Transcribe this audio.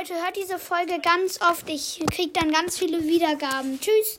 Leute, hört diese Folge ganz oft. Ich kriege dann ganz viele Wiedergaben. Tschüss.